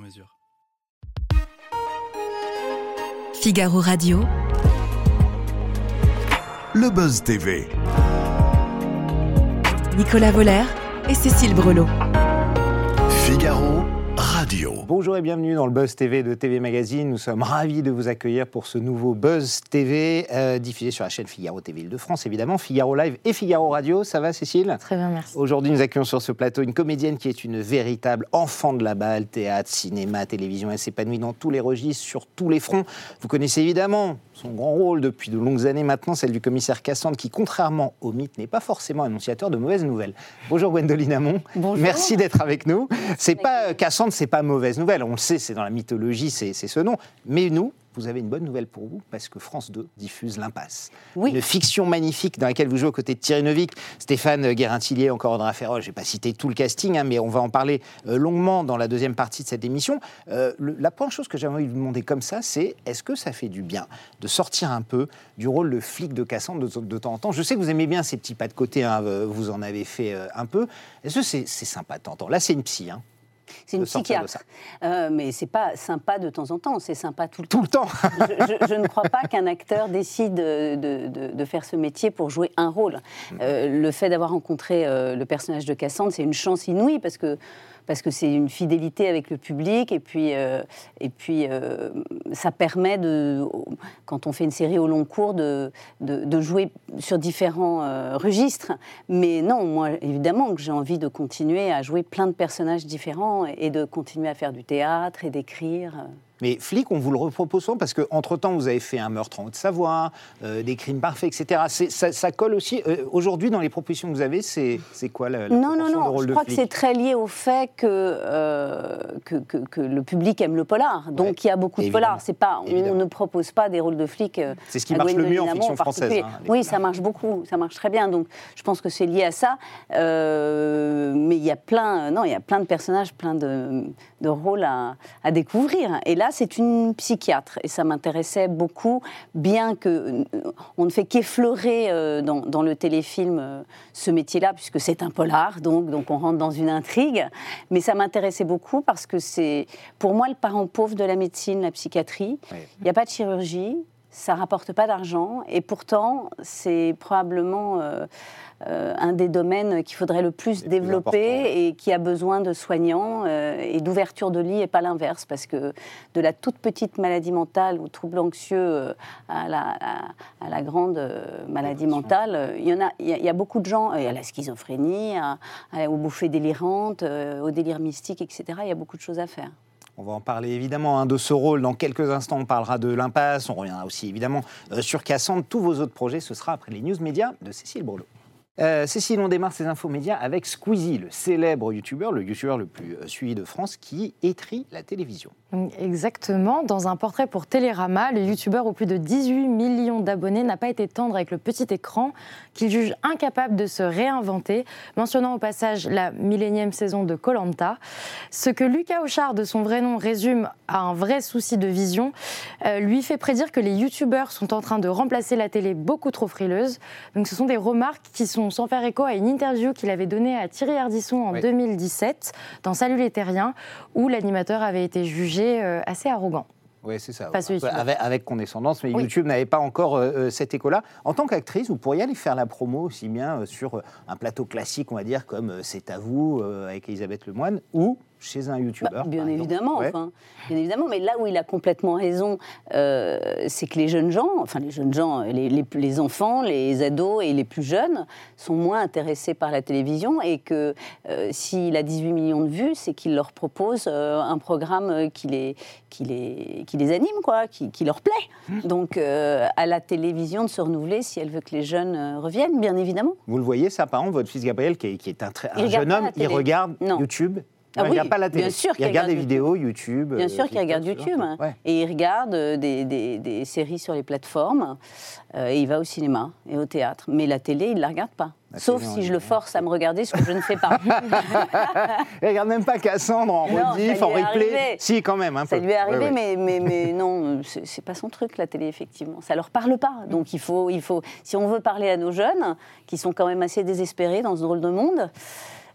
mesure. Figaro Radio. Le Buzz TV. Nicolas Voller et Cécile Brelot. Figaro Radio. Bonjour et bienvenue dans le Buzz TV de TV Magazine. Nous sommes ravis de vous accueillir pour ce nouveau Buzz TV euh, diffusé sur la chaîne Figaro TV Île-de-France, évidemment, Figaro Live et Figaro Radio. Ça va, Cécile? Très bien, merci. Aujourd'hui, nous accueillons sur ce plateau une comédienne qui est une véritable enfant de la balle, théâtre, cinéma, télévision. Elle s'épanouit dans tous les registres, sur tous les fronts. Vous connaissez évidemment son grand rôle depuis de longues années maintenant, celle du commissaire Cassandre, qui, contrairement au mythe, n'est pas forcément annonciateur de mauvaises nouvelles. Bonjour Gwendoline Amon. Bonjour. Merci d'être avec nous. C'est pas Cassandre, c'est pas mauvaise nouvelle. On le sait, c'est dans la mythologie, c'est ce nom. Mais nous, vous avez une bonne nouvelle pour vous parce que France 2 diffuse L'Impasse. Oui. Une fiction magnifique dans laquelle vous jouez aux côtés de Thierry Neuvik, Stéphane Guérintillier, encore Audrey Ferrol. Je vais pas citer tout le casting, hein, mais on va en parler euh, longuement dans la deuxième partie de cette émission. Euh, le- la première chose que j'aimerais envie de vous demander comme ça, c'est est-ce que ça fait du bien de sortir un peu du rôle de flic de Cassandre de, de temps en temps? Je sais que vous aimez bien ces petits pas de côté, hein, euh, vous en avez fait euh, un peu. Est-ce que c'est c'est sympa de temps en temps? Là, c'est une psy. Hein, C'est une psychiatre. Euh, mais c'est pas sympa de temps en temps, c'est sympa tout le temps. Tout le temps je, je- je ne crois pas qu'un acteur décide de, de- de- de faire ce métier pour jouer un rôle. Euh, le fait d'avoir rencontré euh, le personnage de Cassandre, c'est une chance inouïe parce que parce que c'est une fidélité avec le public et puis euh, et puis euh, ça permet de quand on fait une série au long cours de de, jouer sur différents euh, registres. Mais non, moi évidemment que j'ai envie de continuer à jouer plein de personnages différents et de continuer à faire du théâtre et d'écrire. Mais flic, on vous le repropose souvent parce qu'entre-temps, vous avez fait un meurtre en Haute-Savoie, euh, des crimes parfaits, etc. Ça, ça colle aussi. euh, Aujourd'hui, dans les propositions que vous avez, c'est quoi la, la Non, non, non. Je crois que flic c'est très lié au fait que, euh, que, que- que le public aime le polar. Donc Ouais, il y a beaucoup de polars. Pas, on ne propose pas des rôles de flics. euh, C'est ce qui marche le mieux en fiction française, hein, oui, ça marche beaucoup, ça marche très bien. Donc je pense que c'est lié à ça. Mais il y a plein, non, il y a plein de personnages, plein de, de rôles à, à découvrir. Et là, c'est une psychiatre et ça m'intéressait beaucoup, bien que euh, on ne fait qu'effleurer euh, dans, dans le téléfilm euh, ce métier-là, puisque c'est un polar, donc, donc on rentre dans une intrigue. Mais ça m'intéressait beaucoup parce que c'est, pour moi, le parent pauvre de la médecine, la psychiatrie. Il n'y a pas de chirurgie, ça rapporte pas d'argent, et pourtant, c'est probablement euh, euh, un des domaines qu'il faudrait le plus développer et qui a besoin de soignants euh, et d'ouverture de lit et pas l'inverse, parce que de la toute petite maladie mentale ou trouble anxieux à la, à, à la grande maladie mentale, il y en a, il y a, il y a beaucoup de gens, euh, à la schizophrénie, à- aux bouffées délirantes, au délire mystique, etc. Il y a beaucoup de choses à faire. On va en parler évidemment hein, de ce rôle. Dans quelques instants, on parlera de l'impasse. On reviendra aussi évidemment euh, sur Cassandre. Tous vos autres projets, ce sera après les news médias de Cécile Brelot. Euh, Cécile, on démarre ces infos médias avec Squeezie, le célèbre youtubeur, le youtubeur le plus euh, suivi de France, qui étrit la télévision. Exactement. Dans un portrait pour Télérama, le youtubeur aux plus de 18 millions d'abonnés n'a pas été tendre avec le petit écran, qu'il juge incapable de se réinventer, mentionnant au passage la millénième saison de Colanta. Ce que Lucas Auchard, de son vrai nom, résume à un vrai souci de vision, euh, lui fait prédire que les youtubeurs sont en train de remplacer la télé beaucoup trop frileuse. Donc ce sont des remarques qui sont sans faire écho à une interview qu'il avait donnée à Thierry Ardisson en Oui. 2017 dans Salut les Terriens, où l'animateur avait été jugé euh, assez arrogant. Oui, c'est ça. Pas avec, avec condescendance, mais Oui. YouTube n'avait pas encore euh, euh, cet écho-là. En tant qu'actrice, vous pourriez aller faire la promo aussi bien euh, sur un plateau classique, on va dire, comme euh, C'est à vous, avec Elisabeth Lemoine, ou chez un Bah, youtubeur. bien évidemment, Ouais. enfin, bien évidemment. Mais là où il a complètement raison, euh, c'est que les jeunes gens, enfin les jeunes gens, les, les- les enfants, les ados et les plus jeunes sont moins intéressés par la télévision et que euh, s'il a 18 millions de vues, c'est qu'il leur propose euh, un programme qui les, qui les, qui les anime, quoi, qui, qui leur plaît. Mmh. Donc à la télévision de se renouveler si elle veut que les jeunes reviennent, bien évidemment. Vous le voyez, ça, par exemple, votre fils Gabriel, qui est, qui est un, très, un jeune homme, il regarde Non. YouTube Ah il oui, regarde pas la télé. bien sûr il qu'il regarde des vidéos YouTube. Bien euh, sûr qu'il TikTok, regarde YouTube. Ouais. Et il regarde euh, des, des- des séries sur les plateformes. euh, et il va au cinéma et au théâtre. Mais la télé, il ne la regarde pas. La Sauf si je le force à me regarder, ce que je ne fais pas. Il regarde même pas Cassandre en Non, rediff, ça en replay. arrivé. Si, quand même, un Ça peu. lui est arrivé, Ouais, ouais. Mais, mais, mais non, c'est c'est pas son truc, la télé, effectivement. Ça leur parle pas. Donc il faut, il faut, si on veut parler à nos jeunes, qui sont quand même assez désespérés dans ce drôle de monde,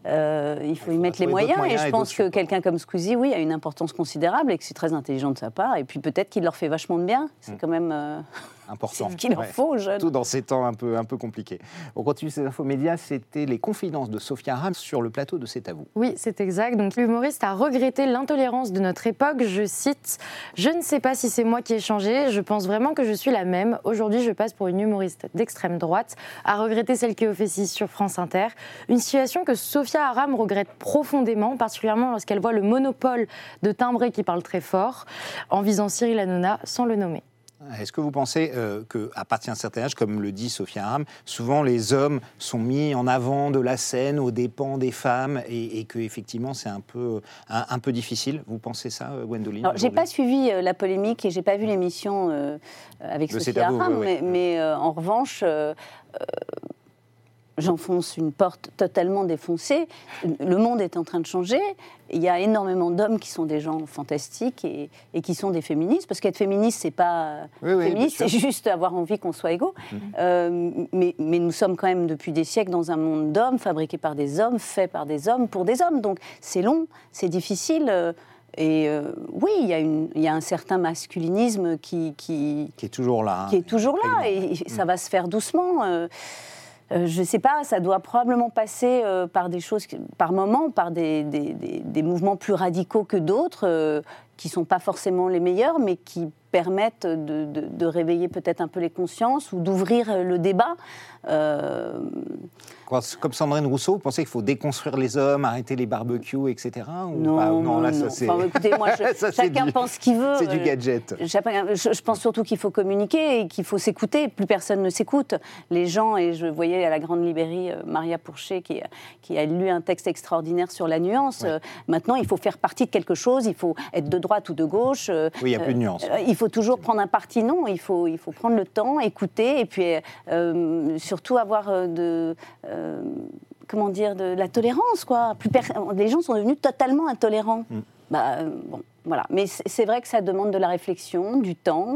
euh, il faut y mettre les moyens. moyens Et je pense que quelqu'un comme Squeezie, oui, a une importance considérable et que c'est très intelligent de sa part. Et puis peut-être qu'il leur fait vachement de bien. C'est quand même euh, Important. c'est ce qu'il Ouais. faut aux jeunes. Tout dans ces temps un peu, un peu compliqués. On continue ces infos médias. C'était les confidences de Sophia Aram sur le plateau de C'est à vous. Oui, c'est exact. Donc l'humoriste a regretté l'intolérance de notre époque. Je cite Je ne sais pas si c'est moi qui ai changé. Je pense vraiment que je suis la même. Aujourd'hui, je passe pour une humoriste d'extrême droite. A regretté celle qui officie sur France Inter. Une situation que Sophia Aram regrette profondément, particulièrement lorsqu'elle voit le monopole de timbrés qui parlent très fort, en visant Cyril Hanouna sans le nommer. Est-ce que vous pensez euh, qu'à partir d'un certain âge, comme le dit Sophia Aram, souvent les hommes sont mis en avant de la scène aux dépens des femmes et, et que effectivement c'est un peu, un, un peu difficile? Vous pensez ça, euh, Gwendoline j'ai pas suivi euh, la polémique et j'ai pas vu l'émission euh, avec Le vous, Aram, oui, mais, oui. mais, en revanche, j'enfonce une porte totalement défoncée. Le monde est en train de changer. Il y a énormément d'hommes qui sont des gens fantastiques et, et qui sont des féministes, parce qu'être féministe, c'est pas Oui, oui, féministe, c'est juste avoir envie qu'on soit égaux. Euh, mais, mais nous sommes quand même depuis des siècles dans un monde d'hommes, fabriqué par des hommes, fait par des hommes, pour des hommes. Donc c'est long, c'est difficile. euh, et euh, oui, il y, a y un certain masculinisme qui, qui, Qui est toujours là. hein. qui est toujours là et ça va se faire doucement. Euh, je ne sais pas, ça doit probablement passer euh, par des choses, par moments, par des, des- mouvements plus radicaux que d'autres, euh, qui sont pas forcément les meilleurs, mais qui permettent de, de- de réveiller peut-être un peu les consciences ou d'ouvrir euh, le débat. Euh, Comme Sandrine Rousseau, vous pensez qu'il faut déconstruire les hommes, arrêter les barbecues, etc. ou non, non, là, non. ça c'est. Enfin, écoutez, moi, je- Ça, c'est chacun du- pense ce qu'il veut. C'est du Euh, gadget. Chacun- Je, je pense surtout qu'il faut communiquer et qu'il faut s'écouter. Plus personne ne s'écoute. Les gens, et je voyais à la grande librairie euh, Maria Pourchet qui, qui a lu un texte extraordinaire sur la nuance. Ouais. Euh, maintenant, il faut faire partie de quelque chose. Il faut être de droite ou de gauche. Euh, Oui, il y a plus de euh, nuance. euh, il faut toujours prendre un parti. Non, il faut, il faut prendre le temps, écouter et puis euh, surtout avoir euh, de. euh, Comment dire, de la tolérance, quoi. Plus Les gens sont devenus totalement intolérants. Mm. Bah, bon, voilà. Mais c'est vrai que ça demande de la réflexion, du temps,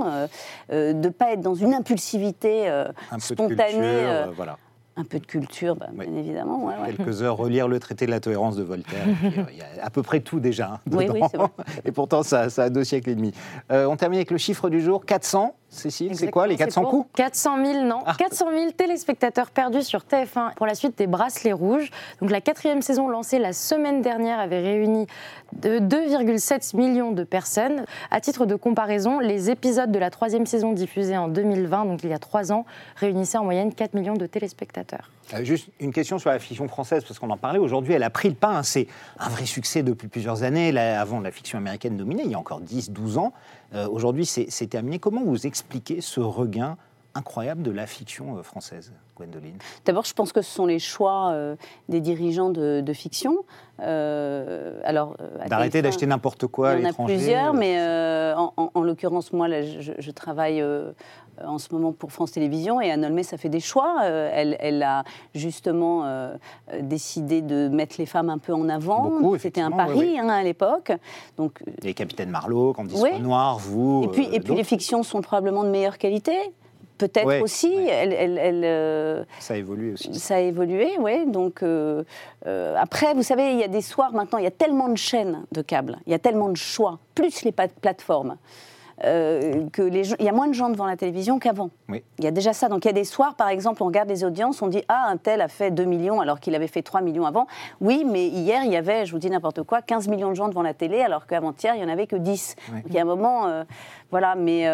euh, de ne pas être dans une impulsivité euh, Un spontanée. culture, voilà. Un peu de culture, bah, Oui. bien évidemment. ouais, ouais. quelques heures, relire le traité de la tolérance de Voltaire. euh, Il y a à peu près tout déjà. hein, Oui, vrai. Et pourtant, ça, ça a deux siècles et demi. Euh, on termine avec le chiffre du jour 400. Cécile, c'est quoi les Exactement, 400 c'est pour coups? 400 000, non. Ah. 400 000 téléspectateurs perdus sur TF1 pour la suite des Bracelets Rouges. Donc la quatrième saison lancée la semaine dernière avait réuni de 2,7 millions de personnes. À titre de comparaison, les épisodes de la troisième saison diffusée en 2020, donc il y a trois ans, réunissaient en moyenne 4 millions de téléspectateurs. Euh, Juste une question sur la fiction française, parce qu'on en parlait aujourd'hui. Elle a pris le pas. hein, C'est un vrai succès depuis plusieurs années. Avant, la fiction américaine dominait, il y a encore 10, 12 ans. Euh, aujourd'hui, c'est terminé. Comment vous expliquez ce regain incroyable de la fiction euh, française, Gwendoline D'abord, je pense que ce sont les choix euh, des dirigeants de, de fiction. Euh, alors, D'arrêter TF1, d'acheter n'importe quoi à Il y en a l'étranger plusieurs, mais euh, en, en- en l'occurrence, moi, là, je, je travaille en ce moment pour France Télévisions et Anne Olmé, ça fait des choix. Elle, elle a justement euh, décidé de mettre les femmes un peu en avant. C'était un pari oui, oui. hein, à l'époque. Donc, Les Capitaines Marlowe, Candice Oui. Renoir, vous. et puis, euh, et puis les fictions sont probablement de meilleure qualité. Peut-être Ouais, aussi. ouais. Elle, elle- elle, euh, Ça a évolué aussi. ça a évolué, oui. Donc euh, euh, après, vous savez, il y a des soirs maintenant, il y a tellement de chaînes de câbles, il y a tellement de choix, plus les plateformes. que les gens, il y a moins de gens devant la télévision qu'avant. Oui. Il y a déjà ça. Donc il y a des soirs, par exemple, on regarde les audiences, on dit ah un tel a fait 2 millions alors qu'il avait fait 3 millions avant. Oui, mais hier il y avait, je vous dis n'importe quoi, 15 millions de gens devant la télé alors qu'avant-hier il y en avait que 10. Oui. Donc il y a un moment, voilà, mais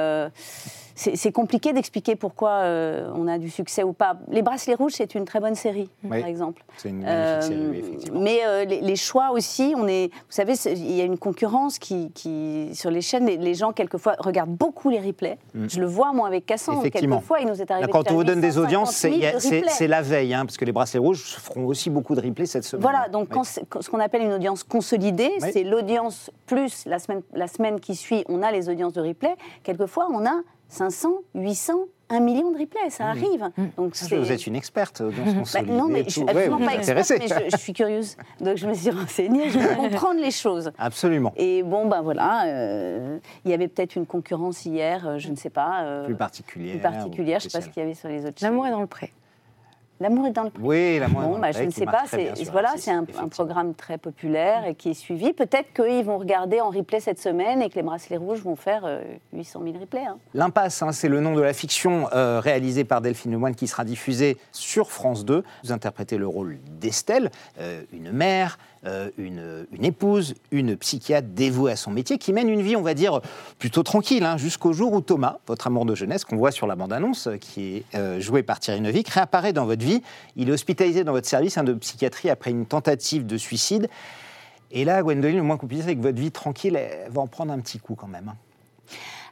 c'est compliqué d'expliquer pourquoi euh, on a du succès ou pas. Les Bracelets Rouges, c'est une très bonne série, Oui. par exemple. C'est une magnifique série, Euh, oui, effectivement. mais euh, les, les choix aussi, on est, vous savez, il y a une concurrence qui, qui sur les chaînes, les, les gens quelquefois regardent beaucoup les replays. Je le vois moi avec Cassandre. Mm. Effectivement. Quelquefois, il nous est arrivé. Là, quand on vous donne des 850 audiences, c'est 000 il y a- c'est- replays. c'est la veille, hein, parce que les bracelets rouges feront aussi beaucoup de replays cette semaine. Voilà, donc Oui. quand ce qu'on appelle une audience consolidée, c'est l'audience plus la semaine, la semaine qui suit, on a les audiences de replay. Quelquefois, on a 500, 800, 1 million de replays, ça arrive. Donc Ah, c'est Vous êtes une experte, audience Bah, consolidée. non, mais je suis. Ouais, absolument pas experte, mais je, je suis curieuse. Donc je me suis renseignée, je veux comprendre les choses. Absolument. Et bon, ben voilà, euh, il y avait peut-être une concurrence hier, euh, je ne sais pas. euh, Plus particulière. plus particulière, je ne sais pas ce qu'il y avait sur les autres L'amour est dans le pré. L'amour est dans le Oui, la moindre. Bon, bah, je ne sais pas, c'est voilà, c'est un, un programme très populaire et qui est suivi. Peut-être qu'ils vont regarder en replay cette semaine et que les bracelets rouges vont faire euh, 800 000 replays. hein. L'impasse, hein, c'est le nom de la fiction euh, réalisée par Delphine Lemoine qui sera diffusée sur France 2. Vous interprétez le rôle d'Estelle, euh, une mère, euh, une, une épouse, une psychiatre dévouée à son métier qui mène une vie, on va dire, plutôt tranquille, hein, jusqu'au jour où Thomas, votre amour de jeunesse, qu'on voit sur la bande-annonce, euh, qui est euh, joué par Thierry Neuvik, réapparaît dans votre vie. Il est hospitalisé dans votre service hein, de psychiatrie après une tentative de suicide. Et là, Gwendoline, le moins qu'on puisse dire, c'est que votre vie tranquille, elle va en prendre un petit coup quand même. hein.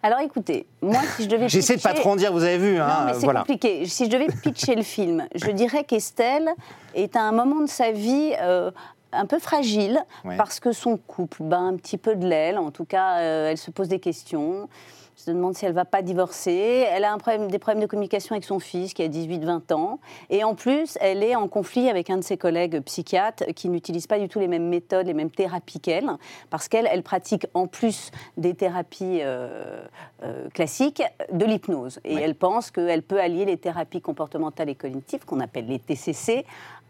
Alors écoutez, moi, si je devais. J'essaie de pas pitcher- trop en dire, vous avez vu. Non, mais c'est voilà. compliqué. Si je devais pitcher le film, je dirais qu'Estelle est à un moment de sa vie euh, un peu fragile Ouais. parce que son couple bat un petit peu de l'aile. En tout cas, euh, elle se pose des questions. Se demande si elle va pas divorcer. Elle a un problème, des problèmes de communication avec son fils qui a 18-20 ans. Et en plus, elle est en conflit avec un de ses collègues psychiatres qui n'utilise pas du tout les mêmes méthodes, les mêmes thérapies qu'elle, parce qu'elle elle pratique en plus des thérapies euh, euh, classiques de l'hypnose. Et Ouais. elle pense qu'elle peut allier les thérapies comportementales et cognitives, qu'on appelle les TCC,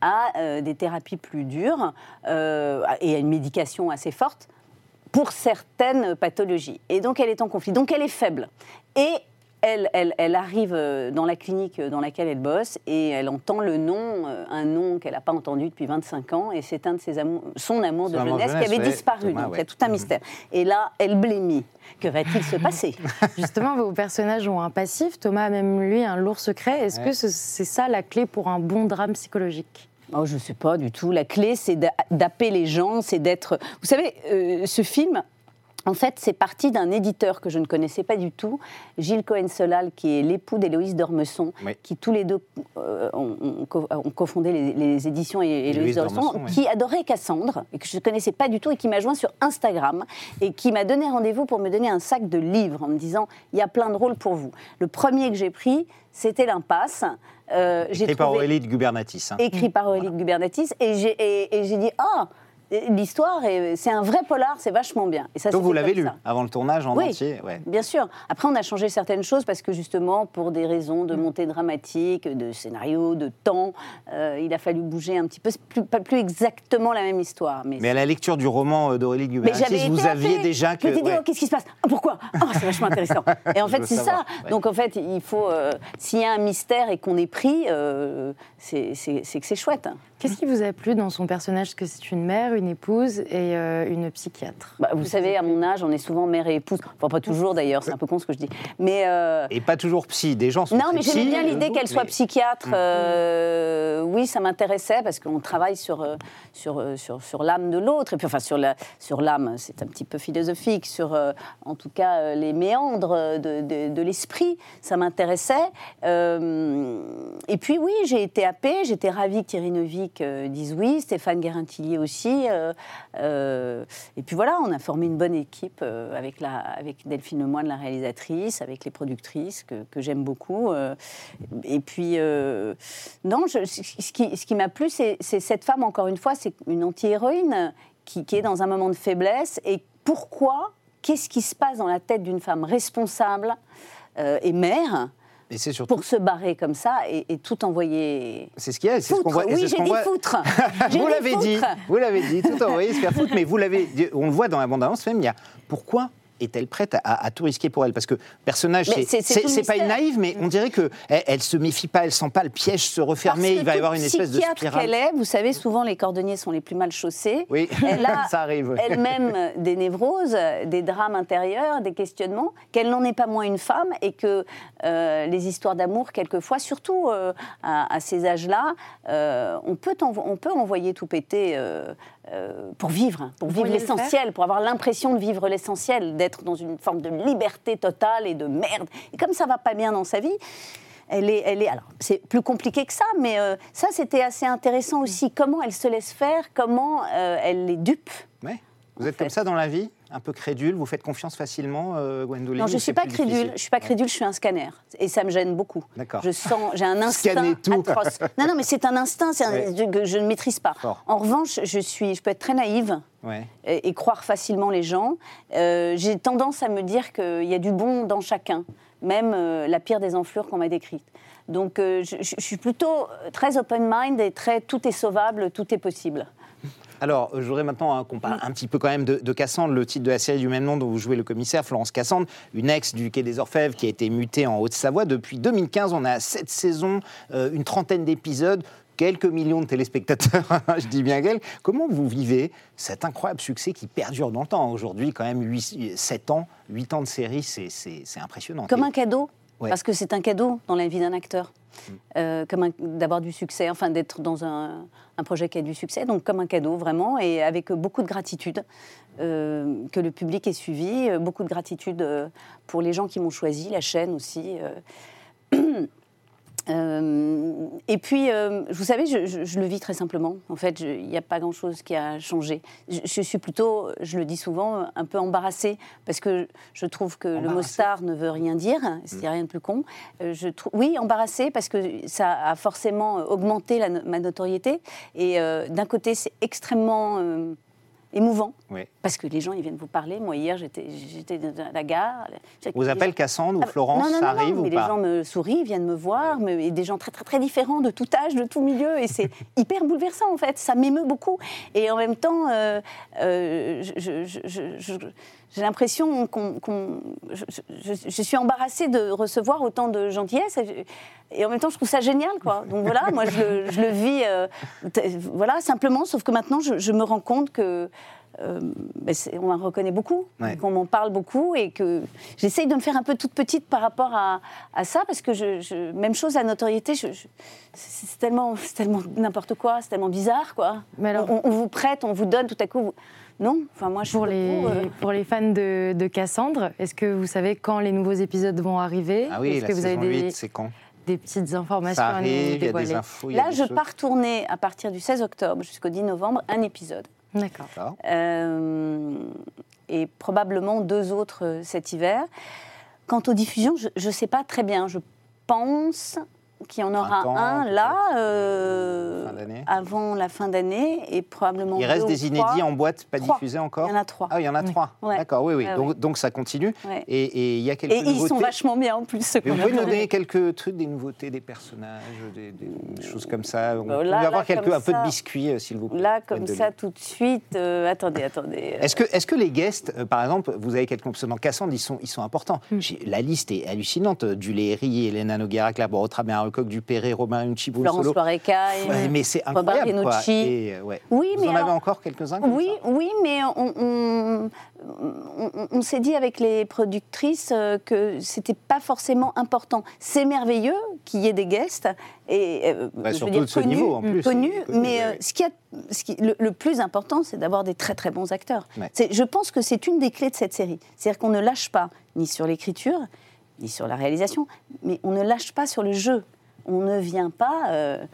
à euh, des thérapies plus dures euh, et à une médication assez forte pour certaines pathologies. Et donc elle est en conflit. Donc elle est faible. Et elle, elle, elle arrive euh, dans la clinique dans laquelle elle bosse et elle entend le nom, un nom qu'elle n'a pas entendu depuis 25 ans, et c'est un de ses amours, son amour de Son jeunesse qui avait ouais, disparu. Thomas, donc il y ouais. a tout un mystère. Et là, elle blémit. Que va-t-il se passer? Justement, vos personnages ont un passif. Thomas a même lui un lourd secret. Est-ce Ouais. que ce- c'est ça la clé pour un bon drame psychologique? Oh, je ne sais pas du tout. La clé, c'est d'a- d'appeler les gens, c'est d'être. Vous savez, euh, ce film. En fait, c'est parti d'un éditeur que je ne connaissais pas du tout, Gilles Cohen-Solal, qui est l'époux d'Héloïse Dormesson, Oui. qui tous les deux euh, ont, ont co- ont cofondé les, les éditions et Héloïse Dormesson, Dormesson, oui. qui adorait Cassandre, et que je ne connaissais pas du tout, et qui m'a joint sur Instagram, et qui m'a donné rendez-vous pour me donner un sac de livres, en me disant, il y a plein de rôles pour vous. Le premier que j'ai pris, c'était L'Impasse. Euh, Écrit par Aurélie de Gubernatis. hein. écrit par Aurélie Gubernatis, et j'ai dit ah l'histoire est- c'est un vrai polar, c'est vachement bien. Et ça Donc vous l'avez lu ça. avant le tournage en Oui. entier ouais. Bien sûr. Après, on a changé certaines choses parce que justement, pour des raisons de montée dramatique, de scénario, de temps, euh, il a fallu bouger un petit peu. Plus, pas plus exactement la même histoire. Mais, Mais à la lecture du roman euh, d'Aurélie Gubernatis, vous aviez déjà que. Ouais. oh, qu'est-ce qui se passe? Ah, Pourquoi? Ah, C'est vachement intéressant. Et en fait, c'est ça. ouais. Donc en fait, il faut. euh, S'il y a un mystère et qu'on est pris, euh, c'est que c'est chouette. Qu'est-ce qui vous a plu dans son personnage? Est-ce que c'est une mère, une épouse et euh, une psychiatre Bah, vous savez, à mon âge, on est souvent mère et épouse. Enfin, pas toujours d'ailleurs, c'est un peu con ce que je dis. Mais. euh, Et pas toujours psy. Des gens sont Non, mais j'aimais bien euh, l'idée qu'elle soit mais- psychiatre. euh, oui, ça m'intéressait parce qu'on travaille sur, sur, sur, sur l'âme de l'autre. Et puis, enfin, sur la- sur l'âme, c'est un petit peu philosophique, sur en tout cas les méandres de, de- de l'esprit. Ça m'intéressait. Euh, et puis, oui, j'ai été happée. J'étais ravie que Thierry Neuvik euh, dise oui, Stéphane Guérintillier aussi. euh, euh, et puis voilà, on a formé une bonne équipe avec, la, avec Delphine Lemoine, la réalisatrice, avec les productrices que, j'aime beaucoup. et puis, non, ce qui, ce qui m'a plu, c'est cette femme, encore une fois, c'est une anti-héroïne qui, est dans un moment de faiblesse. Et pourquoi Qu'est-ce qui se passe dans la tête d'une femme responsable et mère Et c'est surtout. pour se barrer comme ça et, et tout envoyer C'est ce qu'il y a. C'est ce qu'on voit. Oui, ce j'ai dit voit- foutre Vous l'avez dit, vous l'avez dit, tout envoyé se faire foutre, mais vous l'avez, on le voit dans la bande-annonce même, il y a pourquoi est-elle prête à, à tout risquer pour elle? Parce que personnage, c'est- pas une naïve, mais on dirait que elle, elle se méfie pas, elle sent pas le piège se refermer. Parce Il va y avoir une espèce de spirale. qu'elle est, vous savez, souvent les cordonniers sont les plus mal chaussés. Oui, Elle a ça arrive. elle-même des névroses, des drames intérieurs, des questionnements, qu'elle n'en est pas moins une femme et que euh, les histoires d'amour, quelquefois, surtout euh, à, à ces âges-là, euh, on, peut on peut envoyer tout péter euh, euh, pour vivre, pour vivre l'essentiel, pour avoir l'impression de vivre l'essentiel, d'être dans une forme de liberté totale et de merde. Et comme ça va pas bien dans sa vie, elle est, elle est, alors c'est plus compliqué que ça, mais euh, ça c'était assez intéressant aussi. Comment elle se laisse faire, comment euh, elle les dupe. Ouais. Vous êtes comme ça dans la vie? Un peu crédule Vous faites confiance facilement, euh, Gwendoline Non, je ne suis pas crédule. Je suis pas crédule. Je suis un scanner, et ça me gêne beaucoup. D'accord. Je sens, j'ai un instinct Scanner tout. atroce. Non, non, mais c'est un instinct, c'est un- Ouais. que je ne maîtrise pas. Fort. En revanche, je suis, je peux être très naïve. Ouais. et, et croire facilement les gens. Euh, J'ai tendance à me dire qu'il y a du bon dans chacun, même euh, la pire des enflures qu'on m'a décrite. Donc je, je- je suis plutôt très open mind et très tout est sauvable, tout est possible. Alors, je voudrais maintenant hein, qu'on parle un petit peu quand même de, Cassandre, le titre de la série du même nom dont vous jouez le commissaire, Florence Cassandre, une ex du Quai des Orfèvres qui a été mutée en Haute-Savoie. Depuis 2015, on a sept saisons, euh, une trentaine d'épisodes, quelques millions de téléspectateurs, je dis bien quelques. Comment vous vivez cet incroyable succès qui perdure dans le temps? Aujourd'hui, quand même, 8, 7 ans, 8 ans de série, c'est impressionnant. Comme un cadeau, Ouais. parce que c'est un cadeau dans la vie d'un acteur. Euh, comme un- d'avoir du succès, enfin d'être dans un, un projet qui a du succès, donc comme un cadeau vraiment, et avec beaucoup de gratitude euh, que le public ait suivi, euh, beaucoup de gratitude euh, pour les gens qui m'ont choisi, la chaîne aussi. euh. Et puis, euh, vous savez, je, je- je le vis très simplement. En fait, il n'y a pas grand-chose qui a changé. Je, je suis plutôt, je le dis souvent, un peu embarrassée parce que je trouve que le mot star ne veut rien dire. Il n'y a rien de plus con. Euh, je trou- oui, embarrassée parce que ça a forcément augmenté la ma notoriété. Et d'un côté, c'est extrêmement émouvant Oui. parce que les gens, ils viennent vous parler. Moi, hier, j'étais j'étais à la gare. Vous appelle Cassandre ou ah, Florence, non, non, ça non, arrive mais ou les pas gens me sourient, viennent me voir, mais, et des gens très, très, très différents, de tout âge, de tout milieu, et c'est hyper bouleversant, en fait. Ça m'émeut beaucoup. Et en même temps, euh, euh, je- je- je- je- j'ai l'impression qu'on... je, je- je suis embarrassée de recevoir autant de gentillesse, et, en même temps, je trouve ça génial, quoi. Donc voilà, moi, je le, je le vis, euh, voilà, simplement, sauf que maintenant, je, je me rends compte que... euh, ben, on m'en reconnaît beaucoup, Ouais. qu'on m'en parle beaucoup et que j'essaye de me faire un peu toute petite par rapport à, à ça parce que je, je- même chose à notoriété, je- je- c'est tellement, c'est tellement n'importe quoi, c'est tellement bizarre quoi. Mais alors- on, on vous prête, on vous donne, tout à coup, vous- non. Enfin moi je Pour les, euh, pour les fans de, de Cassandre, est-ce que vous savez quand les nouveaux épisodes vont arriver? Ah oui, Est-ce la que vous avez des, 8, c'est quand? des petites informations Ça à nous arrive, y a dévoiler? des infos. Là, je choses. pars tourner à partir du 16 octobre jusqu'au 10 novembre un épisode. D'accord. D'accord. Euh, et probablement deux autres euh, cet hiver. Quant aux diffusions, je ne sais pas très bien. Je pense qu'il y en aura Printemps, un là, euh, d'année. avant la fin d'année, et probablement Il reste deux ou des trois. inédits en boîte, pas Trois. diffusés encore Il y en a trois. Ah, il y en a Oui. trois. Ouais. D'accord, oui, oui. Ouais, donc, ça continue. Ouais. Et, et il y a quelques Et ils nouveautés. sont vachement bien en plus. vous a pouvez nous donner quelques trucs, des nouveautés, des personnages, des, des- des choses comme ça. On Euh, peut là, avoir là, quelques, un peu de biscuits, euh, s'il vous plaît. Là, comme ça, tout de suite. euh, attendez, attendez. Est-ce que, est que les guests, euh, par exemple, vous avez quelques dans Cassandre, ils sont, ils sont importants. Hmm. La liste est hallucinante. Duléry, Elena Noguera, Claire Borotra, Bernard Lecoq, Dupéré, Romain Bruno Florence. Loirecaille. Ouais, mais c'est Robert incroyable. Quoi. Et, euh, ouais. Oui, vous mais en avez alors- encore quelques-uns Oui, ça oui, mais on, on- on- on s'est dit avec les productrices euh, que c'était pas forcément important. C'est merveilleux qu'il y ait des guests et euh, Bah, je veux surtout dire, de ce connus, niveau, en plus. connus, Connus, mais euh, ce qui a, ce qui- le, le plus important, c'est d'avoir des très très bons acteurs. Ouais. Je pense que c'est une des clés de cette série. C'est-à-dire qu'on ne lâche pas ni sur l'écriture, ni sur la réalisation, mais on ne lâche pas sur le jeu. On ne vient pas euh,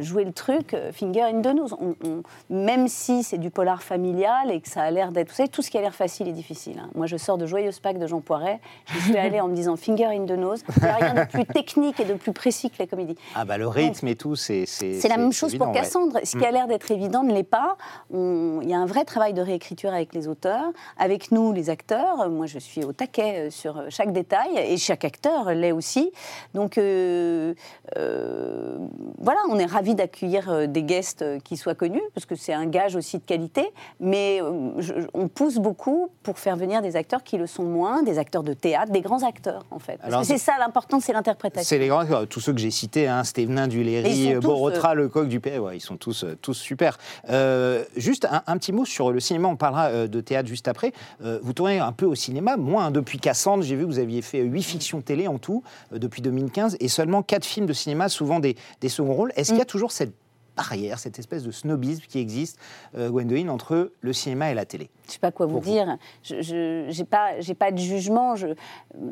jouer le truc euh, finger in the nose. On- on- même si c'est du polar familial et que ça a l'air d'être... Vous savez, tout ce qui a l'air facile est difficile. hein. Moi, je sors de Joyeuse Pâques de Jean Poiret. Je suis allée en me disant finger in the nose. Il n'y a rien de plus technique et de plus précis que la comédie. Ah bah le rythme et tout, c'est c'est la même chose évident, pour ouais. Cassandre. Ce qui a l'air d'être évident ne l'est pas. Il y a un vrai travail de réécriture avec les auteurs, avec nous, les acteurs. Moi, je suis au taquet euh, sur chaque détail et chaque acteur l'est aussi. Donc, euh, euh, voilà, on est ravie d'accueillir euh, des guests euh, qui soient connus, parce que c'est un gage aussi de qualité. Mais euh, je- on pousse beaucoup pour faire venir des acteurs qui le sont moins, des acteurs de théâtre, des grands acteurs, en fait. Parce Alors, que c'est ça l'important, c'est l'interprétation. C'est les grands, euh, tous ceux que j'ai cités, hein, Stévenin, Duléry, Borotra, Lecoq, Dupé, ouais, ils sont tous, euh, tous super. Euh, juste un, un petit mot sur le cinéma, on parlera euh, de théâtre juste après. Euh, vous tournez un peu au cinéma, moins depuis Cassandre, j'ai vu que vous aviez fait huit fictions télé en tout euh, depuis 2015 et seulement quatre films de cinéma, souvent des, des seconds rôles. Est-ce qu'il y a toujours cette barrière, cette espèce de snobisme qui existe, euh, Gwendoline, entre le cinéma et la télé Je sais pas quoi vous dire. Je n'ai pas, pas de jugement. Je,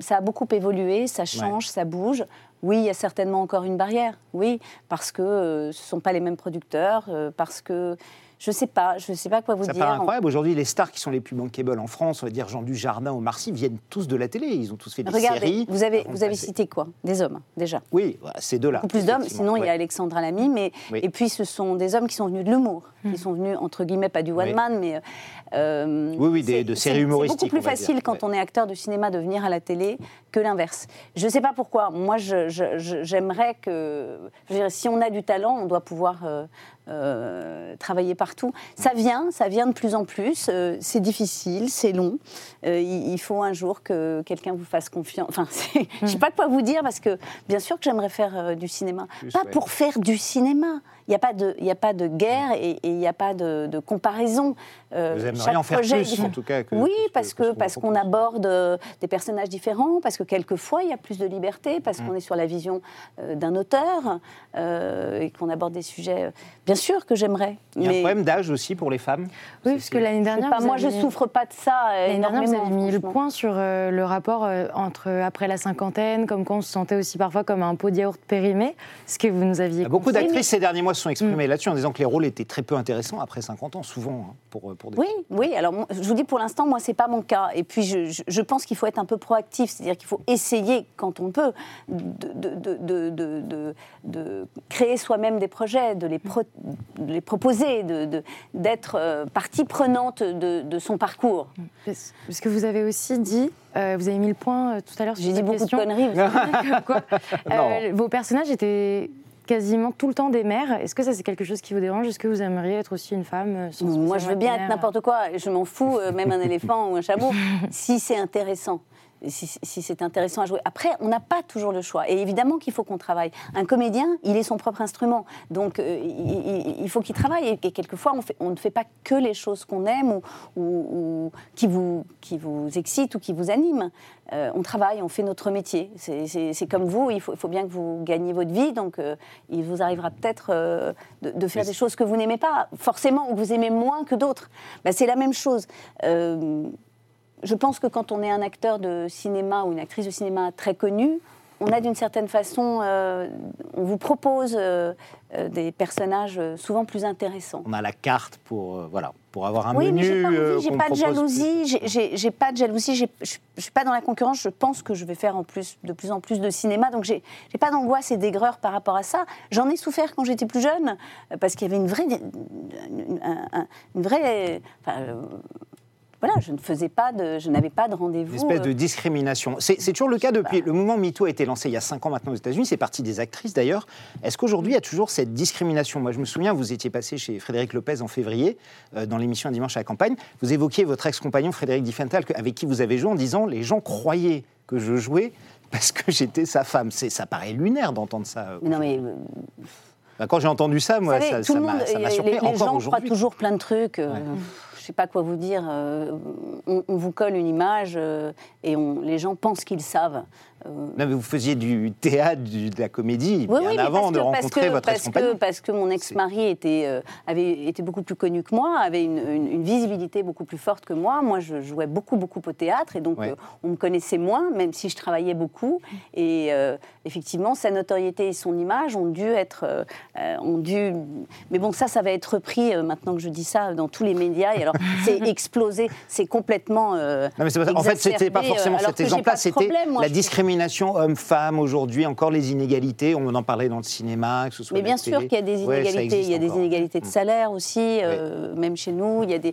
ça a beaucoup évolué, ça change, ça bouge. Oui, il y a certainement encore une barrière. Oui, parce que euh, ce ne sont pas les mêmes producteurs, euh, parce que je sais pas, je sais pas quoi vous Ça dire. paraît incroyable. Aujourd'hui, les stars qui sont les plus bankable en France, on va dire Jean Dujardin ou Marcy, viennent tous de la télé. Ils ont tous fait des Regardez, séries. vous avez, vous avez cité quoi? Des hommes, déjà. Oui, voilà, ces deux-là. Beaucoup plus d'hommes. Sinon, il y a Alexandra Lamy, mais Oui. et puis ce sont des hommes qui sont venus de l'humour, qui sont venus entre guillemets pas du one Oui. man, mais euh, Oui, oui, des- de séries humoristiques, C'est beaucoup plus facile dire. quand Ouais. on est acteur de cinéma de venir à la télé que l'inverse. Je ne sais pas pourquoi. Moi, je- je- je- j'aimerais que, je veux dire, si on a du talent, on doit pouvoir euh, euh, travailler partout. Ça vient, ça vient de plus en plus. euh, c'est difficile, c'est long. Euh, il, il faut un jour que quelqu'un vous fasse confiance. Enfin, je ne sais pas quoi vous dire parce que bien sûr que j'aimerais faire du cinéma. Plus, pas ouais. pour faire du cinéma. Il n'y a, pas de- il y a pas de guerre et et il n'y a pas de, de comparaison. Euh, Vous aimeriez chaque en faire projet plus, en tout cas, que- oui, que parce qu'on parce aborde euh, des personnages différents, parce que quelquefois il y a plus de liberté, parce Mm. qu'on est sur la vision euh, d'un auteur euh, et qu'on aborde des sujets. Bien sûr que j'aimerais. Il y a un problème d'âge aussi pour les femmes. Oui, parce que l'année je dernière. pas, moi, je aviez- souffre pas de ça L'année dernière, énormément. vous avez mis le point sur euh, le rapport euh, entre après la cinquantaine, comme quand on se sentait aussi parfois comme un pot de yaourt périmé, ce que vous nous aviez Beaucoup d'actrices ces derniers mois se sont Mm. exprimées là-dessus en disant que les rôles étaient très peu intéressants après 50 ans, souvent, hein, pour, pour des Oui, oui. Alors, je vous dis pour l'instant, moi, c'est pas mon cas. Et puis, je, je- je pense qu'il faut être un peu proactif, c'est-à-dire qu'il faut essayer, quand on peut, de, de- de- de- de- de- de créer soi-même des projets, de les, pro- de les proposer, de- de- d'être euh, partie prenante de, de son parcours. Parce parce que vous avez aussi dit, euh, vous avez mis le point euh, tout à l'heure sur J'ai dit beaucoup question. de conneries. Comme quoi, euh, vos personnages étaient quasiment tout le temps des mères. Est-ce que ça, c'est quelque chose qui vous dérange? Est-ce que vous aimeriez être aussi une femme euh, sans Moi, je veux bien être n'importe quoi. Je m'en fous, euh, même un éléphant ou un chameau, si c'est intéressant. Si, si c'est intéressant à jouer. Après, on n'a pas toujours le choix. Et évidemment qu'il faut qu'on travaille. Un comédien, il est son propre instrument. Donc, euh, il, faut qu'il travaille. Et, quelquefois, on, fait- on ne fait pas que les choses qu'on aime ou, ou- ou qui, vous, qui vous excitent ou qui vous animent. Euh, on travaille, on fait notre métier. C'est- comme vous, il faut, il faut bien que vous gagniez votre vie. Donc, euh, il vous arrivera peut-être de, de faire des choses que vous n'aimez pas, forcément, ou que vous aimez moins que d'autres. Bah, c'est la même chose. Je pense que quand on est un acteur de cinéma ou une actrice de cinéma très connue, on a d'une certaine façon, euh, on vous propose euh, euh, des personnages souvent plus intéressants. On a la carte pour, voilà, pour avoir un Oui, mais menu. euh, j'ai pas de jalousie, j'ai- pas de jalousie, je suis pas dans la concurrence. Je pense que je vais faire en plus de plus en plus de cinéma, donc j'ai pas d'angoisse et d'aigreur par rapport à ça. J'en ai souffert quand j'étais plus jeune parce qu'il y avait une vraie, une, un- un- une vraie, enfin, voilà, je ne faisais pas de, je n'avais pas de Une rendez-vous. espèce de euh, discrimination. C'est toujours le cas depuis. Le mouvement MeToo a été lancé il y a 5 ans maintenant aux États-Unis. C'est parti des actrices d'ailleurs. Est-ce qu'aujourd'hui il y a toujours cette discrimination? Moi, je me souviens, vous étiez passé chez Frédéric Lopez en février, euh, dans l'émission Un dimanche à la campagne. Vous évoquiez votre ex-compagnon Frédéric Diffenthal, que- avec qui vous avez joué, en disant les gens croyaient que je jouais parce que j'étais sa femme. C'est- Ça paraît lunaire d'entendre ça. euh. non, mais Bah, Quand j'ai entendu ça, moi, savez, ça m'a surpris les, les gens croient toujours plein de trucs. euh, Ouais. Je sais pas quoi vous dire. euh, on, vous colle une image euh, et les gens pensent qu'ils savent. Non, mais vous faisiez du théâtre, du- de la comédie, Oui, bien oui, avant parce de que- parce rencontrer que- votre parce ex-compagnon. que, parce que mon ex-mari était, euh, avait, était beaucoup plus connu que moi, avait une, une- une visibilité beaucoup plus forte que moi. Moi, je jouais beaucoup, beaucoup au théâtre et donc Ouais. euh, on me connaissait moins, même si je travaillais beaucoup. Et euh, effectivement, sa notoriété et son image ont dû être. ont dû... Mais bon, ça, ça va être repris maintenant que je dis ça dans tous les médias. Et alors, c'est explosé, c'est complètement. Non, mais c'est pas ça. En fait, c'était pas forcément cet exemple-là, c'était la je- discrimination homme-femme aujourd'hui, encore les inégalités. On en parlait dans le cinéma, que ce soit. Mais bien sûr qu'il y a des Ouais, inégalités. il y a des inégalités de Mm. salaire aussi, euh, même chez nous. Il y a des.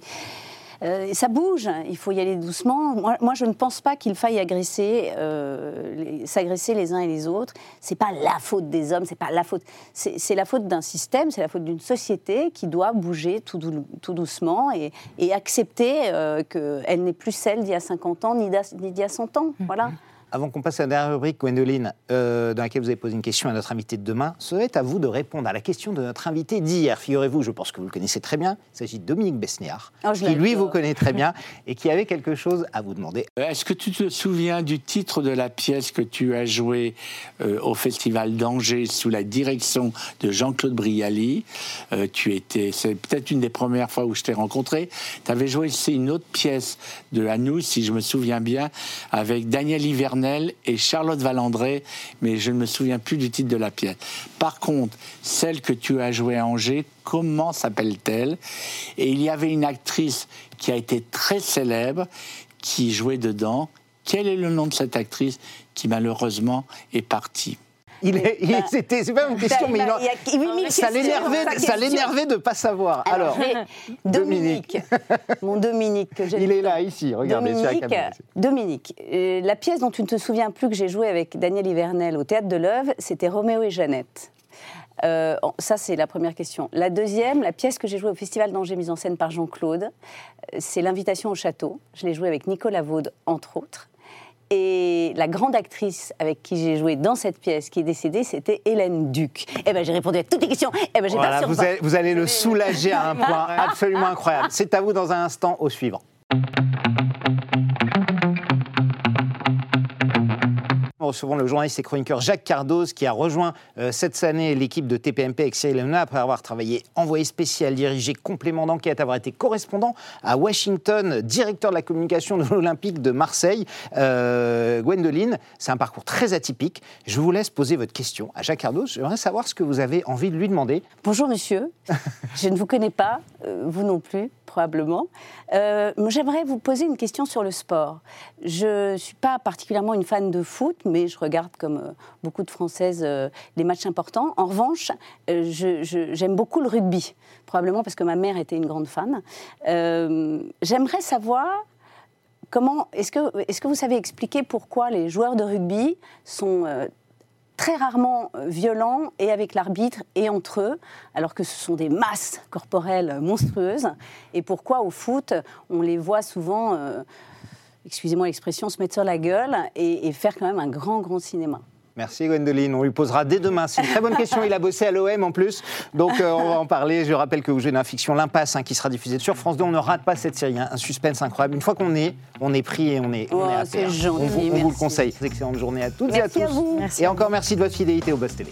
Euh, ça bouge, il faut y aller doucement. Moi, moi je ne pense pas qu'il faille agresser, euh, s'agresser les uns et les autres. C'est pas la faute des hommes, c'est pas la faute. C'est la faute d'un système, c'est la faute d'une société qui doit bouger tout, dou- tout doucement et, et accepter euh, qu'elle n'est plus celle d'il y a 50 ans ni d'il y a 100 ans. Voilà. Avant qu'on passe à la dernière rubrique, Gwendoline, euh, dans laquelle vous avez posé une question à notre invité de demain, ce serait à vous de répondre à la question de notre invité d'hier. Figurez-vous, je pense que vous le connaissez très bien, il s'agit de Dominique Besnéard, Oh, qui lui vous connaît très bien et qui avait quelque chose à vous demander. Euh, Est-ce que tu te souviens du titre de la pièce que tu as jouée euh, au Festival d'Angers sous la direction de Jean-Claude Brialy? Euh, Tu étais, c'est peut-être une des premières fois où je t'ai rencontré. Tu avais joué aussi une autre pièce de à nous, si je me souviens bien, avec Daniel Et Charlotte Valandré, mais je ne me souviens plus du titre de la pièce. Par contre, celle que tu as jouée à Angers, comment s'appelle-t-elle? Et il y avait une actrice qui a été très célèbre qui jouait dedans. Quel est le nom de cette actrice qui malheureusement est partie? Il est, il- bah, c'était, c'est pas une question, mais il en- y a 8000 ça l'énervait, ça l'énervait de pas savoir. Alors, Alors, j'ai- Dominique, mon Dominique que j'aime il est là, ici, regardez la Dominique. Dominique, euh, la pièce dont tu ne te souviens plus que j'ai jouée avec Daniel Hivernel au Théâtre de l'Œuvre, c'était Roméo et Jeannette. Euh, ça, c'est la première question. La deuxième, la pièce que j'ai jouée au Festival d'Angers, mise en scène par Jean-Claude, euh, c'est L'invitation au château. Je l'ai jouée avec Nicolas Vaud, entre autres. Et la grande actrice avec qui j'ai joué dans cette pièce, qui est décédée, c'était Hélène Duc. Eh ben, j'ai répondu à toutes les questions. Eh ben, j'ai Voilà, pas vous, allez, vous allez le soulager à un point absolument incroyable. C'est à vous dans un instant au suivant. Nous recevons le journaliste et chroniqueur Jacques Cardoz qui a rejoint euh, cette année l'équipe de TPMP avec Cyril Hanouna après avoir travaillé envoyé spécial, dirigé complément d'enquête, avoir été correspondant à Washington, directeur de la communication de l'Olympique de Marseille. Euh, Gwendoline, c'est un parcours très atypique. Je vous laisse poser votre question à Jacques Cardoz. J'aimerais savoir ce que vous avez envie de lui demander. Bonjour monsieur, je ne vous connais pas, euh, vous non plus probablement. Euh, J'aimerais vous poser une question sur le sport. Je ne suis pas particulièrement une fan de foot, mais je regarde comme euh, beaucoup de Françaises euh, les matchs importants. En revanche, j'aime beaucoup le rugby, probablement parce que ma mère était une grande fan. J'aimerais savoir comment, est-ce que, est que vous savez expliquer pourquoi les joueurs de rugby sont très rarement euh, violents et avec l'arbitre et entre eux, alors que ce sont des masses corporelles monstrueuses, et pourquoi au foot, on les voit souvent, euh, excusez-moi l'expression, se mettre sur la gueule et faire quand même un grand, grand cinéma? Merci Gwendoline, on lui posera dès demain. C'est une très bonne question, il a bossé à l'OM en plus, donc euh, on va en parler. Je rappelle que vous jouez dans la fiction L'Impasse hein, qui sera diffusée sur France 2. On ne rate pas cette série, hein. un suspense incroyable. Une fois qu'on est, on est pris et on est, on Oh, est à gentil, on vous, on vous le conseille. Excellente journée à toutes Merci et à à tous. vous. Merci Et à encore merci de votre fidélité au Buzz TV.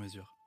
mesure.